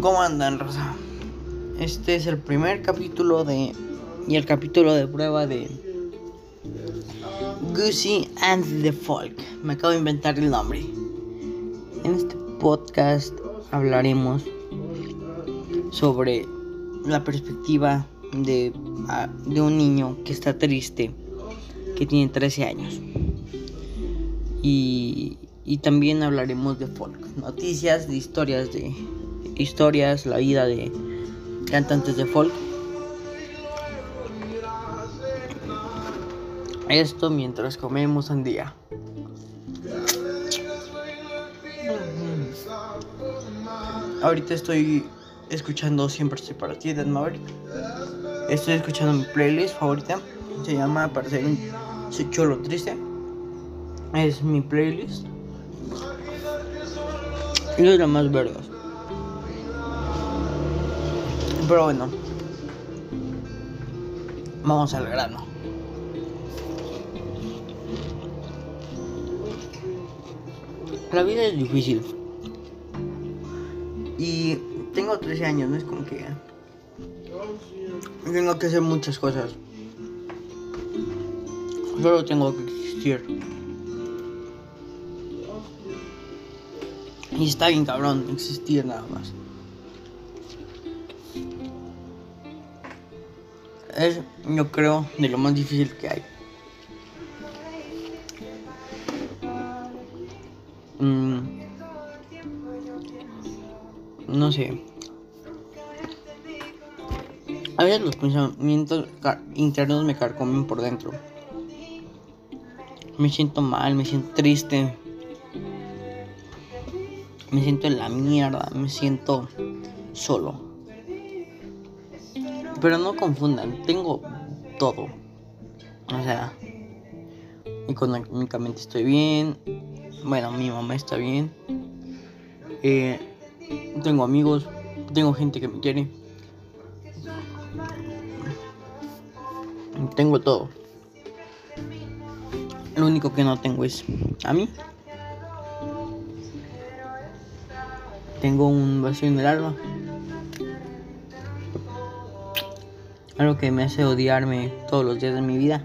¿Cómo andan, Rosa? Este es el primer capítulo de. Y el capítulo de prueba de. Goosey and the Folk. Me acabo de inventar el nombre. En este podcast hablaremos sobre la perspectiva de, de un niño que está triste, que tiene 13 años. Y, y también hablaremos de folk, noticias, de historias de historias, la vida de cantantes de folk. Esto mientras comemos sandía. Ahorita estoy escuchando Siempre estoy para ti de Maverick. Estoy escuchando mi playlist favorita. Se llama Para ser un cholo triste. Es mi playlist. Y es la más vergas. Pero bueno. Vamos al grano. La vida es difícil. Y tengo 13 años, no es como que tengo que hacer muchas cosas. Solo tengo que existir. Y está bien cabrón existir nada más. Es, yo creo, de lo más difícil que hay. Mm, no sé. A veces los pensamientos internos me carcomen por dentro. Me siento mal, me siento triste. Me siento en la mierda, me siento solo. Pero no confundan, tengo todo. O sea, económicamente estoy bien. Bueno, mi mamá está bien. Eh, tengo amigos, tengo gente que me quiere. Tengo todo. Lo único que no tengo es a mí. Tengo un vacío en el alma. Algo que me hace odiarme todos los días de mi vida.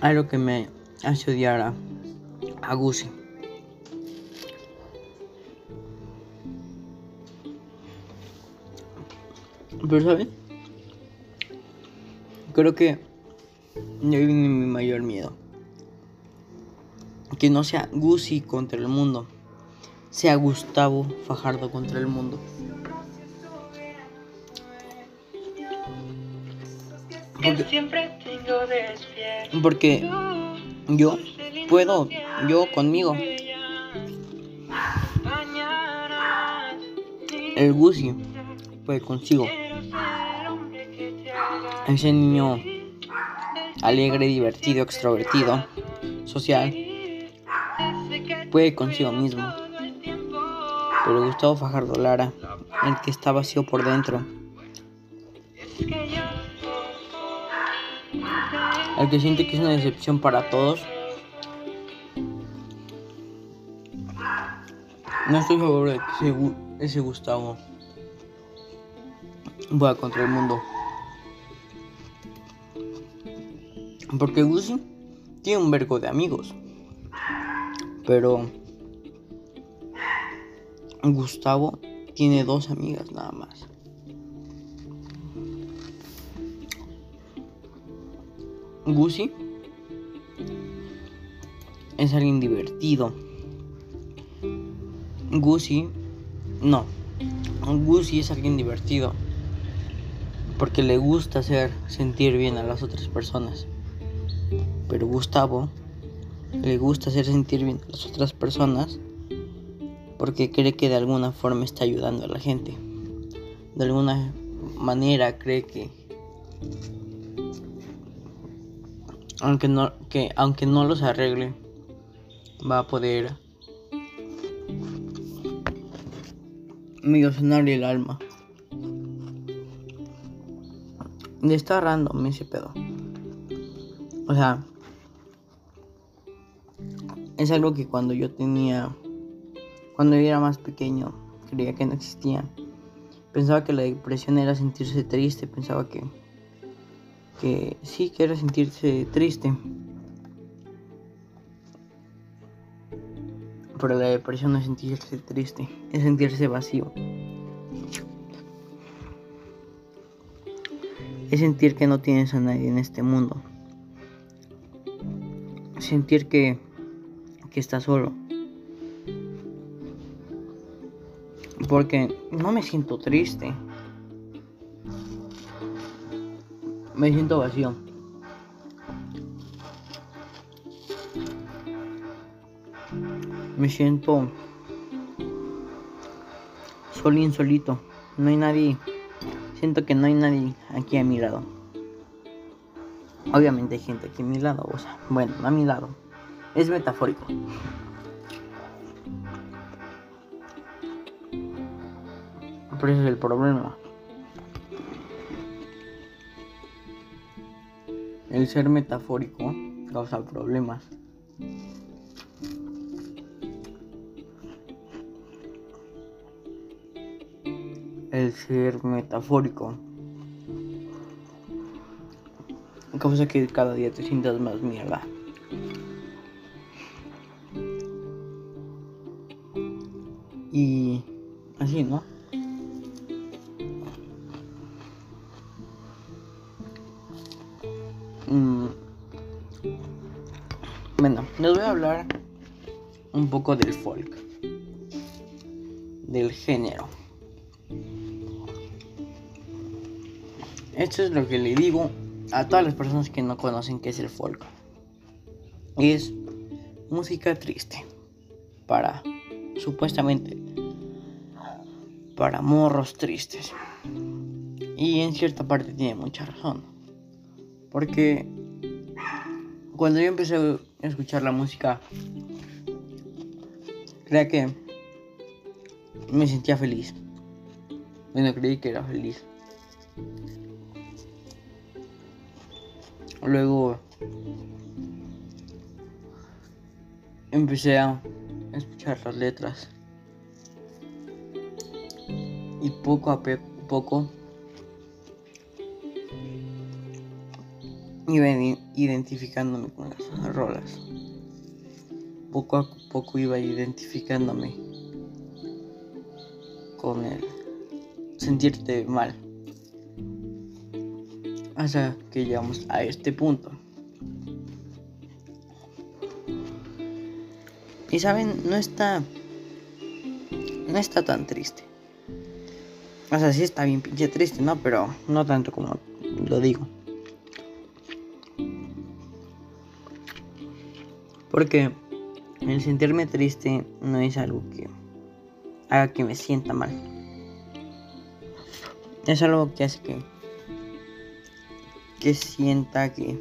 Algo que me hace odiar a, a Gucci. Pero ¿saben? Creo que ya viene mi mayor miedo. Que no sea Gucci contra el mundo. Sea Gustavo Fajardo contra el mundo. Porque, porque yo puedo, yo conmigo. El Gucci puede consigo. Ese niño alegre, divertido, extrovertido, social, puede consigo mismo. Pero Gustavo Fajardo Lara, el que está vacío por dentro, el que siente que es una decepción para todos, no estoy seguro de que ese, Gustavo vaya contra el mundo. Porque Gucci tiene un vergo de amigos. Pero Gustavo tiene dos amigas nada más. Gucci es alguien divertido. Gucci, no. Gucci es alguien divertido. Porque le gusta hacer sentir bien a las otras personas. Pero Gustavo le gusta hacer sentir bien a las otras personas porque cree que de alguna forma está ayudando a la gente. De alguna manera cree que aunque no que aunque no los arregle va a poder sanarle el alma. Le está random ese pedo. O sea, es algo que cuando yo tenía Cuando yo era más pequeño, creía que no existía. Pensaba que la depresión era sentirse triste, pensaba que, que sí, que era sentirse triste. Pero la depresión no es sentirse triste, es sentirse vacío. Es sentir que no tienes a nadie en este mundo. Sentir que, que estás solo. Porque no me siento triste. Me siento vacío. Me siento solín solito. No hay nadie. Siento que no hay nadie aquí a mi lado. Obviamente hay gente aquí a mi lado, o sea, bueno, a mi lado. Es metafórico. Pero ese es el problema. El ser metafórico causa problemas. El ser metafórico causa que cada día te sientas más mierda. Y así, ¿no? Género. Esto es lo que le digo a todas las personas que no conocen qué es el folk. Es música triste para supuestamente para morros tristes. Y en cierta parte tiene mucha razón. Porque cuando yo empecé a escuchar la música, creía que me sentía feliz. Bueno, creí que era feliz. Luego empecé a escuchar las letras. Y poco a poco iba identificándome con las rolas. Poco a poco iba identificándome con el sentirte mal. Hasta que llegamos a este punto. Y saben, no está. No está tan triste. O sea, sí está bien pinche triste, ¿no? Pero no tanto como lo digo. Porque el sentirme triste no es algo que haga que me sienta mal. Es algo que hace que que sienta que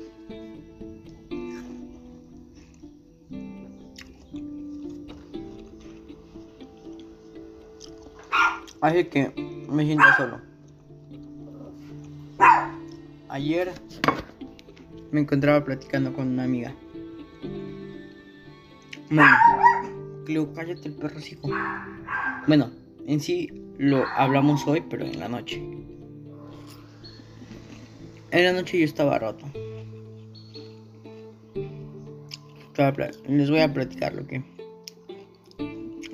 hace que me sienta solo. Ayer me encontraba platicando con una amiga. Bueno, Cleo, cállate el perro, hijo. Bueno, en sí lo hablamos hoy, pero en la noche. En la noche yo estaba roto. Les voy a platicar lo que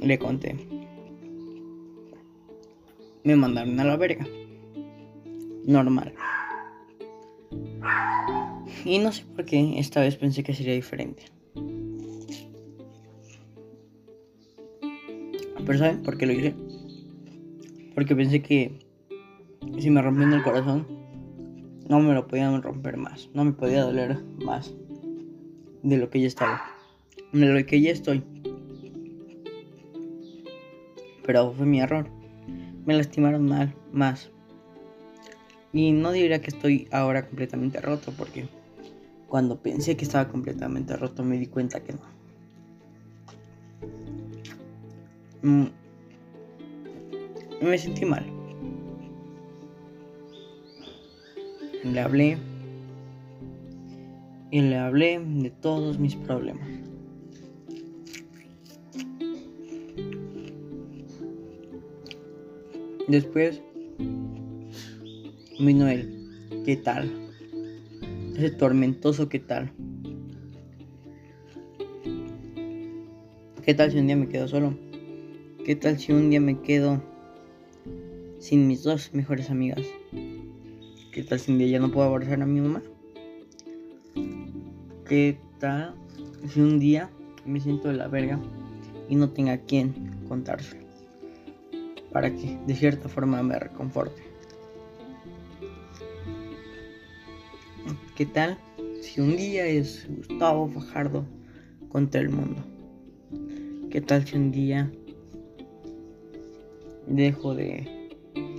le conté. Me mandaron a la verga. Normal. Y no sé por qué esta vez pensé que sería diferente. Pero ¿saben por qué lo hice? Porque pensé que si me rompían el corazón, no me lo podían romper más, no me podía doler más de lo que ya estaba, de lo que ya estoy. Pero fue mi error, me lastimaron mal, más. Y no diría que estoy ahora completamente roto, porque cuando pensé que estaba completamente roto me di cuenta que no. Me sentí mal. Le hablé y le hablé de todos mis problemas. Después vino el ¿qué tal? Ese tormentoso ¿qué tal? ¿Qué tal si un día me quedo solo? ¿Qué tal si un día me quedo sin mis dos mejores amigas? ¿Qué tal si un día ya no puedo abrazar a mi mamá? ¿Qué tal si un día me siento de la verga y no tenga a quien contárselo? Para que de cierta forma me reconforte. ¿Qué tal si un día es Gustavo Fajardo contra el mundo? ¿Qué tal si un día dejo de,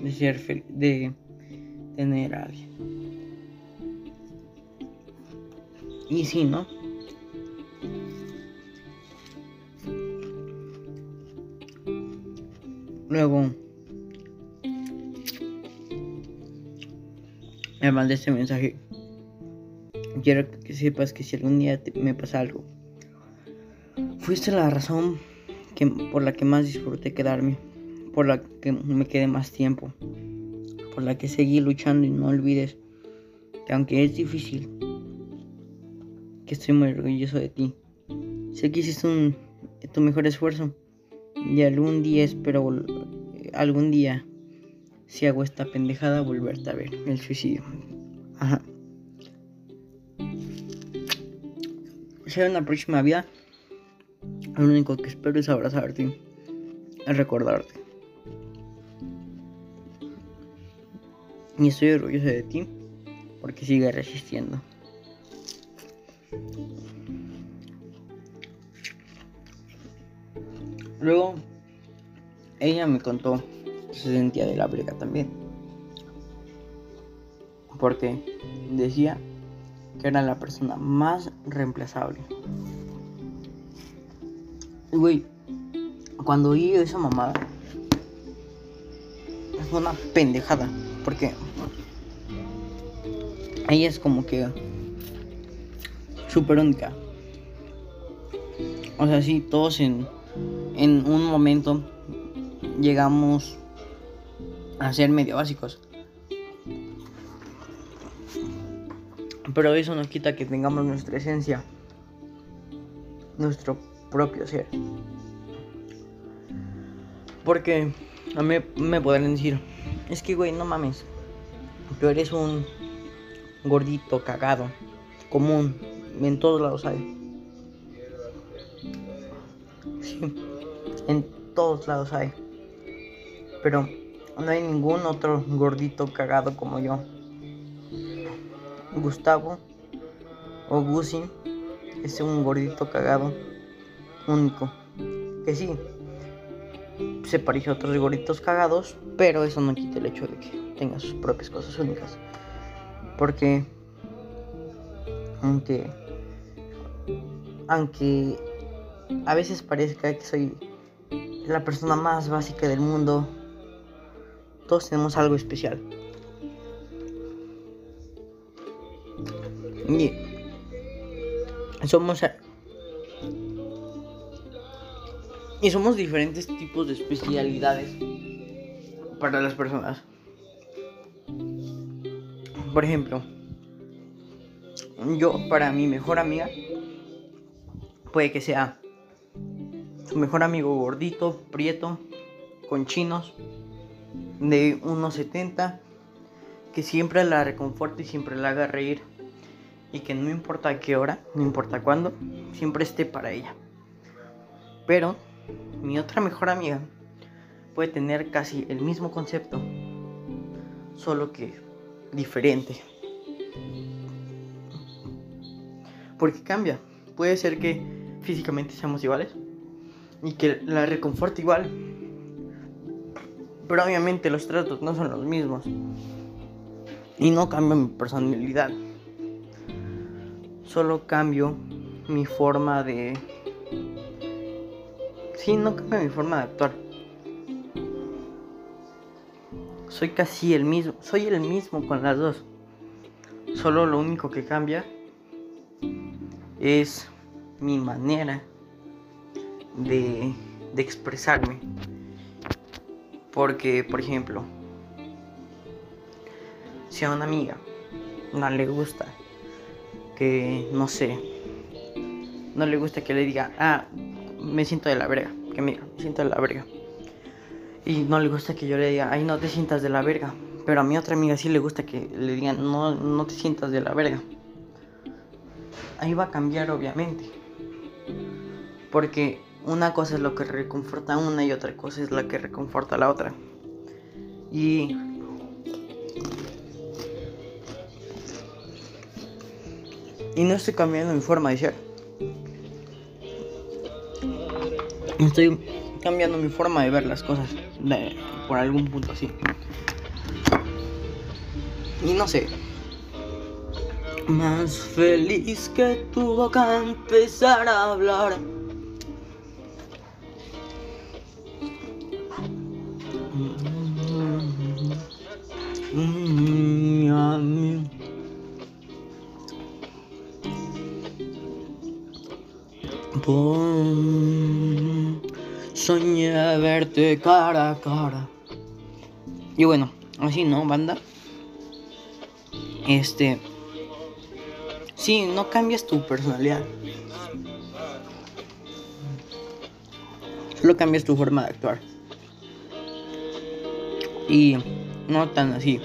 de ser feliz, de tener a alguien? Y si no, luego me mandé este mensaje. Quiero que sepas que si algún día me pasa algo, fuiste la razón que, por la que más disfruté quedarme, por la que me quedé más tiempo, por la que seguí luchando y no olvides que aunque es difícil, que estoy muy orgulloso de ti. Sé que hiciste un, tu mejor esfuerzo y algún día espero, algún día, si hago esta pendejada, volverte a ver el suicidio. Ajá. Hay una próxima vida, lo único que espero es abrazarte, recordarte. Y estoy orgulloso de ti porque sigues resistiendo. Luego, ella me contó que se sentía de la brega también. Porque decía que era la persona más reemplazable. Güey, cuando oí esa mamada, es una pendejada. Porque ella es como que súper única. O sea, sí, todos en, en un momento llegamos a ser medio básicos. Pero eso no quita que tengamos nuestra esencia, nuestro propio ser. Porque a mí me podrán decir, es que güey, no mames, tú eres un gordito cagado, común, en todos lados hay. Sí, en todos lados hay. Pero no hay ningún otro gordito cagado como yo. Gustavo o Gusi es un gordito cagado único. Que sí, se parece a otros gorditos cagados, pero eso no quita el hecho de que tenga sus propias cosas únicas. Porque aunque aunque a veces parezca que soy la persona más básica del mundo, todos tenemos algo especial. Y somos y somos diferentes tipos de especialidades para las personas. Por ejemplo, yo para mi mejor amiga puede que sea su mejor amigo gordito, prieto, con chinos, de 1,70, que siempre la reconforte y siempre la haga reír y que no importa qué hora, no importa cuándo, siempre esté para ella. Pero mi otra mejor amiga puede tener casi el mismo concepto, solo que diferente. Porque cambia. Puede ser que físicamente seamos iguales y que la reconforte igual. Pero obviamente los tratos no son los mismos. Y no cambio mi personalidad solo cambio mi forma de... Sí, no cambio mi forma de actuar. Soy casi el mismo, soy el mismo con las dos. Solo lo único que cambia es mi manera de, de expresarme. Porque, por ejemplo, si a una amiga no le gusta que, no sé, no le gusta que le diga, ah, me siento de la verga, que mira, me siento de la verga. Y no le gusta que yo le diga, ay, no te sientas de la verga. Pero a mi otra amiga sí le gusta que le digan, no, no te sientas de la verga. Ahí va a cambiar, obviamente. Porque una cosa es lo que reconforta a una y otra cosa es la que reconforta a la otra. Y y no estoy cambiando mi forma de ser. Estoy cambiando mi forma de ver las cosas por algún punto así. Y no sé. Más feliz que tu boca empezar a hablar. Verte cara a cara. Y bueno, así no, banda. Este. Sí, no cambias tu personalidad. Solo cambias tu forma de actuar. Y no tan así.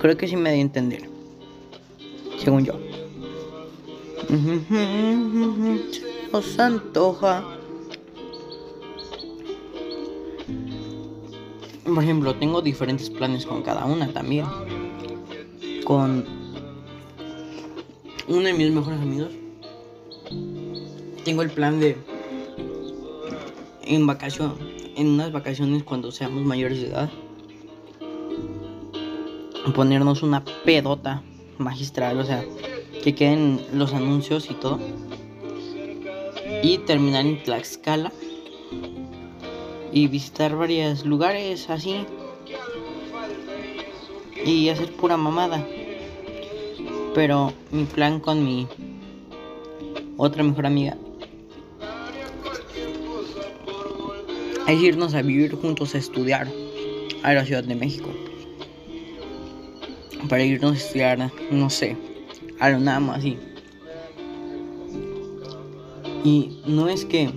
Creo que sí me di a entender. Según yo. Os antoja. Por ejemplo, tengo diferentes planes con cada una también. Con uno de mis mejores amigos. Tengo el plan de en vacación, en unas vacaciones cuando seamos mayores de edad, ponernos una pedota magistral, o sea, que queden los anuncios y todo. Y terminar en Tlaxcala y visitar varios lugares así y hacer pura mamada. Pero mi plan con mi otra mejor amiga es irnos a vivir juntos a estudiar a la Ciudad de México. Para irnos a estudiar, no sé, a lo nada más así. Y no es que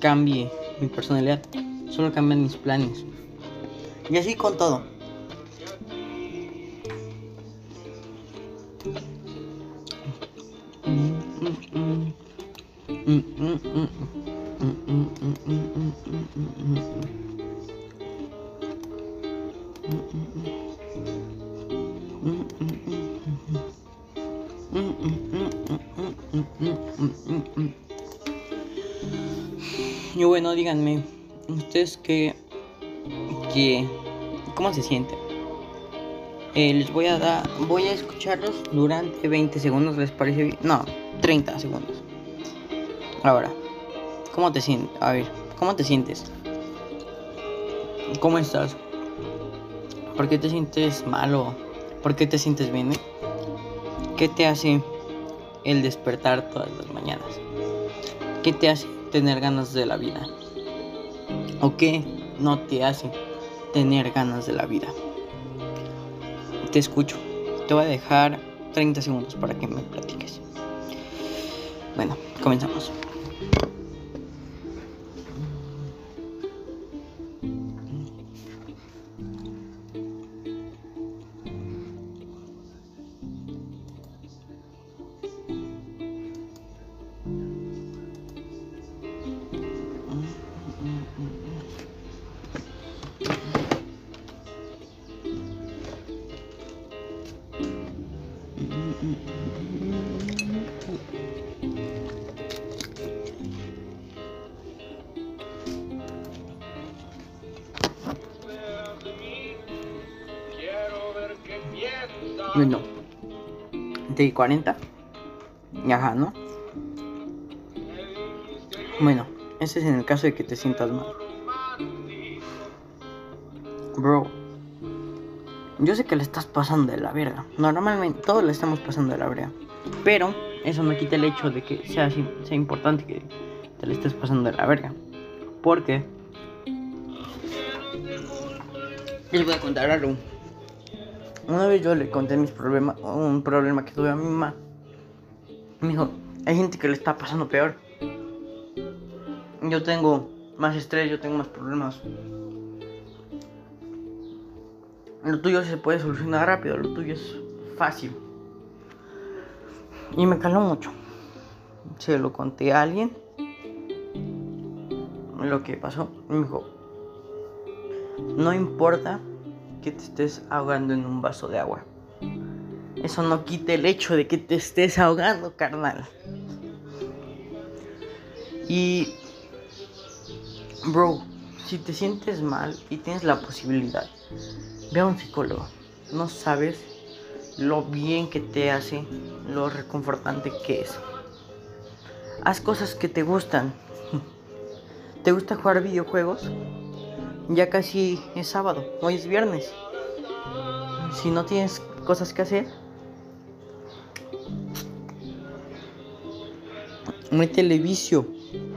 cambie mi personalidad, solo cambian mis planes. Y así con todo. Ustedes qué, qué, cómo se sienten. Eh, les voy a dar, voy a escucharlos durante 20 segundos, ¿les parece bien? No, 30 segundos. Ahora, ¿cómo te sientes? A ver, ¿cómo te sientes? ¿Cómo estás? ¿Por qué te sientes malo? ¿Por qué te sientes bien? ¿Qué te hace el despertar todas las mañanas? ¿Qué te hace tener ganas de la vida? ¿O qué no te hace tener ganas de la vida? Te escucho. Te voy a dejar 30 segundos para que me platiques. Bueno, comenzamos. De 40. Ajá, ¿no? Bueno, ese es en el caso de que te sientas mal. Bro, yo sé que le estás pasando de la verga. Normalmente todos le estamos pasando de la verga. Pero eso no quita el hecho de que sea, sea importante que te le estés pasando de la verga. Porque les voy a contar algo. Una vez yo le conté mis problemas, un problema que tuve a mi mamá. Me dijo, hay gente que le está pasando peor. Yo tengo más estrés, yo tengo más problemas. Lo tuyo se puede solucionar rápido, lo tuyo es fácil. Y me caló mucho. Se lo conté a alguien. Lo que pasó. Me dijo, no importa que te estés ahogando en un vaso de agua. Eso no quita el hecho de que te estés ahogando, carnal. Y, bro, si te sientes mal y tienes la posibilidad, ve a un psicólogo. No sabes lo bien que te hace, lo reconfortante que es. Haz cosas que te gustan. ¿Te gusta jugar videojuegos? Ya casi es sábado, hoy es viernes. Si no tienes cosas que hacer, métele vicio.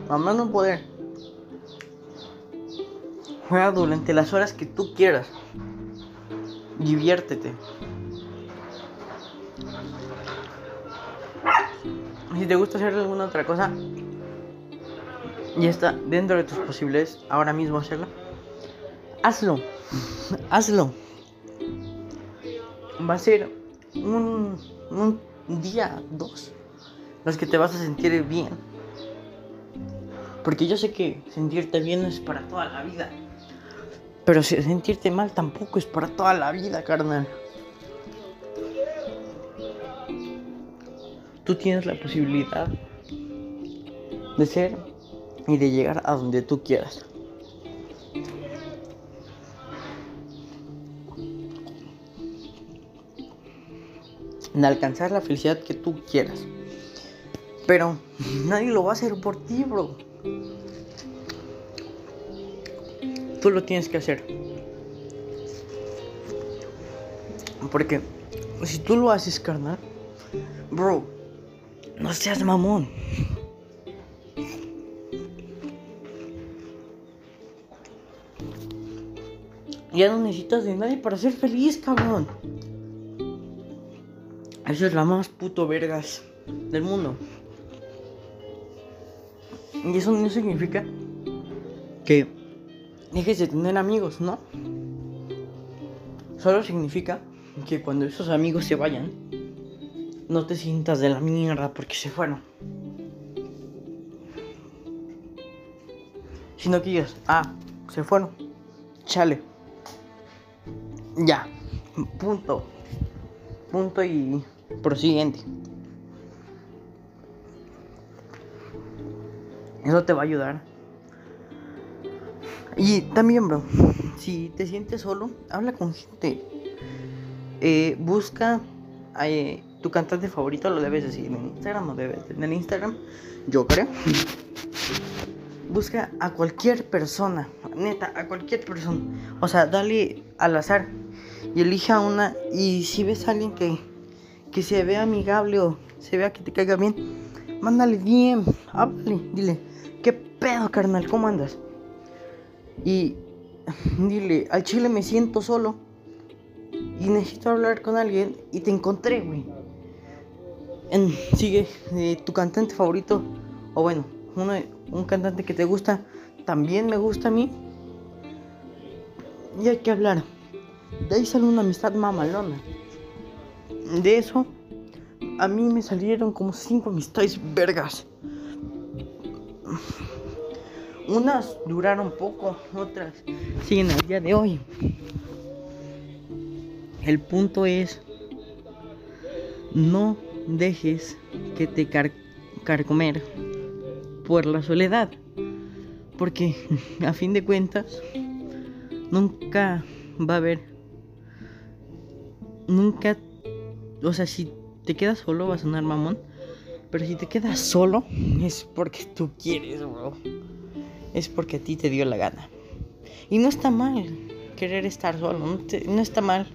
A no poder. Juega durante las horas que tú quieras. Diviértete. Si te gusta hacer alguna otra cosa, y está dentro de tus posibilidades ahora mismo hacerlo hazlo, hazlo. Va a ser un, un día, dos, los que te vas a sentir bien. Porque yo sé que sentirte bien es para toda la vida. Pero sentirte mal tampoco es para toda la vida, carnal. Tú tienes la posibilidad de ser y de llegar a donde tú quieras. En alcanzar la felicidad que tú quieras. Pero nadie lo va a hacer por ti, bro. Tú lo tienes que hacer. Porque si tú lo haces, carnal, bro, no seas mamón. Ya no necesitas de nadie para ser feliz, cabrón. Eso es la más puto vergas del mundo. Y eso no significa que dejes de tener amigos, ¿no? Solo significa que cuando esos amigos se vayan, no te sientas de la mierda porque se fueron. Sino que digas, ah, se fueron. Chale. Ya. Punto. Punto y prosiguiente. Eso te va a ayudar. Y también, bro, si te sientes solo, habla con gente. Eh, busca eh, tu cantante favorito, lo debes decir en Instagram, no debes tener Instagram, yo creo. Busca a cualquier persona, neta, a cualquier persona. O sea, dale al azar y elija una. Y si ves a alguien que que se vea amigable o se vea que te caiga bien, mándale bien, háblale, dile, ¿qué pedo, carnal? ¿Cómo andas? Y dile, al chile me siento solo y necesito hablar con alguien y te encontré, güey. sigue eh, tu cantante favorito, o bueno, uno, un cantante que te gusta, también me gusta a mí. Y hay que hablar. De ahí sale una amistad mamalona de eso, a mí me salieron como cinco amistades vergas. Unas duraron poco, otras siguen al día de hoy. El punto es, no dejes que te car carcomer por la soledad. Porque a fin de cuentas, nunca va a haber, nunca o sea, si te quedas solo va a sonar mamón. Pero si te quedas solo es porque tú quieres, bro. Es porque a ti te dio la gana. Y no está mal querer estar solo. No, está mal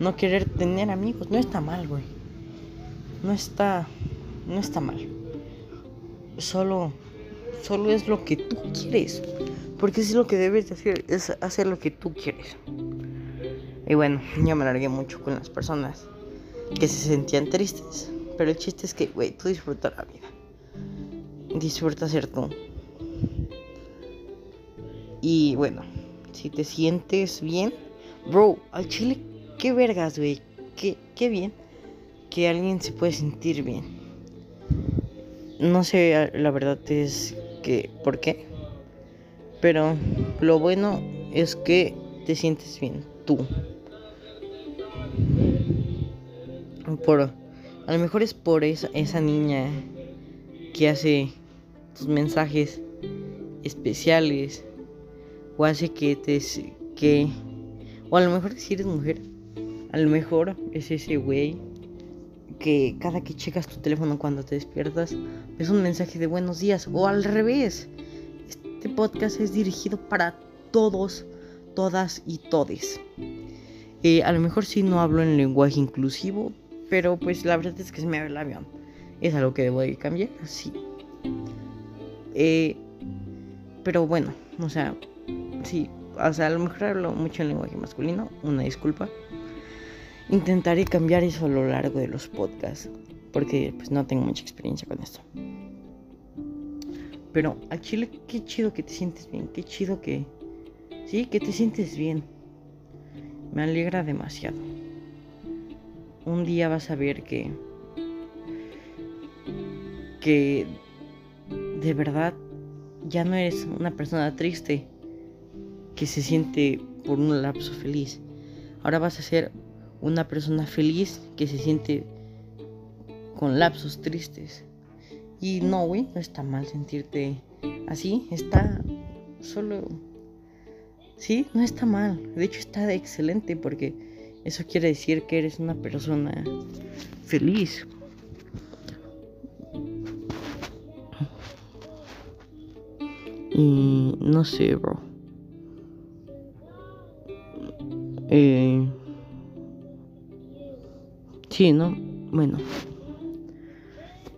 no querer tener amigos. No está mal, güey. No está... No está mal. Solo solo es lo que tú quieres. Porque es lo que debes de hacer, es hacer lo que tú quieres. Y bueno, ya me alargué mucho con las personas que se sentían tristes. Pero el chiste es que, güey, tú disfruta la vida. Disfruta ser tú. Y bueno, si te sientes bien, bro, al chile, qué vergas, güey. Qué, qué bien que alguien se puede sentir bien. No sé, la verdad es que, ¿por qué? Pero lo bueno es que te sientes bien, tú. Por, a lo mejor es por esa, esa niña que hace tus mensajes especiales o hace que te que o a lo mejor si eres mujer a lo mejor es ese güey que cada que checas tu teléfono cuando te despiertas es un mensaje de buenos días o al revés este podcast es dirigido para todos todas y todes. Eh, a lo mejor si no hablo en lenguaje inclusivo pero pues la verdad es que se me abre el avión es algo que debo de cambiar sí eh, pero bueno o sea sí, o sea, a lo mejor hablo mucho en lenguaje masculino, una disculpa. Intentaré cambiar eso a lo largo de los podcasts, porque pues no tengo mucha experiencia con esto. Pero al chile, qué chido que te sientes bien, qué chido que... Sí, que te sientes bien. Me alegra demasiado. Un día vas a ver que... Que... De verdad, ya no eres una persona triste que se siente por un lapso feliz. Ahora vas a ser una persona feliz que se siente con lapsos tristes. Y no, güey, no está mal sentirte así. Está solo... Sí, no está mal. De hecho está excelente porque eso quiere decir que eres una persona feliz. Y no sé, bro. Eh, sí, ¿no? Bueno.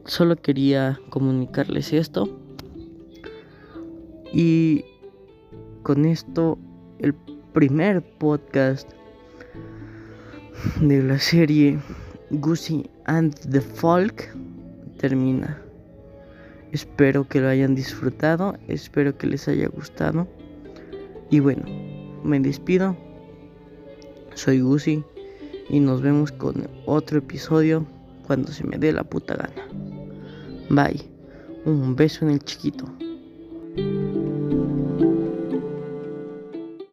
Solo quería comunicarles esto. Y con esto el primer podcast de la serie Goosey and the Folk termina. Espero que lo hayan disfrutado, espero que les haya gustado. Y bueno, me despido. Soy Gusi y nos vemos con otro episodio cuando se me dé la puta gana. Bye. Un beso en el chiquito.